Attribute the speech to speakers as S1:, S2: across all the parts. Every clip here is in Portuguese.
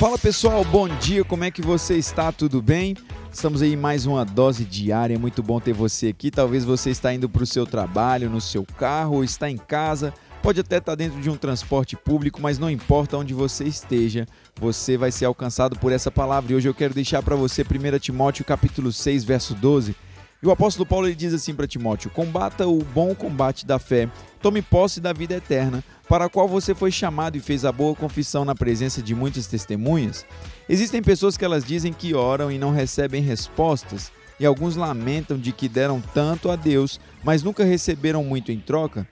S1: Fala pessoal, bom dia, como é que você está? Tudo bem? Estamos aí em mais uma dose diária, é muito bom ter você aqui. Talvez você está indo para o seu trabalho, no seu carro, ou está em casa, pode até estar dentro de um transporte público, mas não importa onde você esteja, você vai ser alcançado por essa palavra. E hoje eu quero deixar para você 1 Timóteo capítulo 6, verso 12 e o apóstolo Paulo ele diz assim para Timóteo: Combata o bom combate da fé, tome posse da vida eterna, para a qual você foi chamado e fez a boa confissão na presença de muitas testemunhas. Existem pessoas que elas dizem que oram e não recebem respostas, e alguns lamentam de que deram tanto a Deus, mas nunca receberam muito em troca.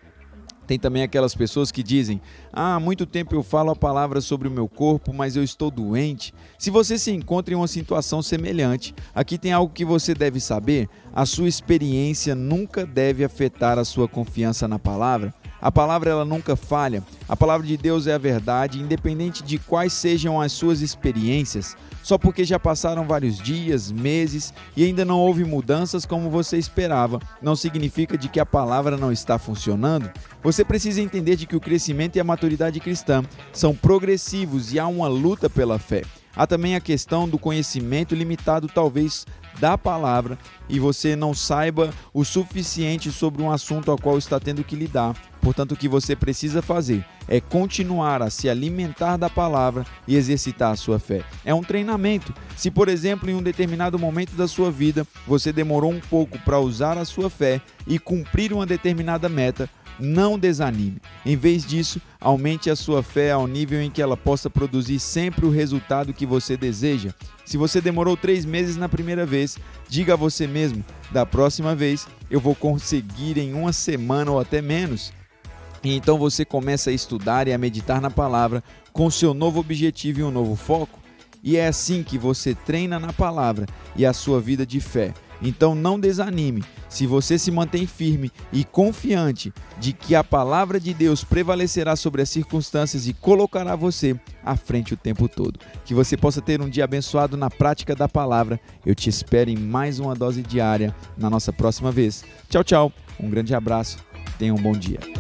S1: Tem também aquelas pessoas que dizem: Ah, há muito tempo eu falo a palavra sobre o meu corpo, mas eu estou doente. Se você se encontra em uma situação semelhante, aqui tem algo que você deve saber: a sua experiência nunca deve afetar a sua confiança na palavra. A palavra ela nunca falha. A palavra de Deus é a verdade, independente de quais sejam as suas experiências. Só porque já passaram vários dias, meses e ainda não houve mudanças como você esperava, não significa de que a palavra não está funcionando. Você precisa entender de que o crescimento e a maturidade cristã são progressivos e há uma luta pela fé. Há também a questão do conhecimento limitado, talvez, da palavra e você não saiba o suficiente sobre um assunto ao qual está tendo que lidar. Portanto, o que você precisa fazer é continuar a se alimentar da palavra e exercitar a sua fé. É um treinamento. Se, por exemplo, em um determinado momento da sua vida você demorou um pouco para usar a sua fé e cumprir uma determinada meta, não desanime. Em vez disso, aumente a sua fé ao nível em que ela possa produzir sempre o resultado que você deseja. Se você demorou três meses na primeira vez, diga a você mesmo: da próxima vez eu vou conseguir em uma semana ou até menos. E então você começa a estudar e a meditar na palavra com seu novo objetivo e um novo foco. E é assim que você treina na palavra e a sua vida de fé. Então não desanime. Se você se mantém firme e confiante de que a palavra de Deus prevalecerá sobre as circunstâncias e colocará você à frente o tempo todo. Que você possa ter um dia abençoado na prática da palavra. Eu te espero em mais uma dose diária na nossa próxima vez. Tchau, tchau. Um grande abraço. Tenha um bom dia.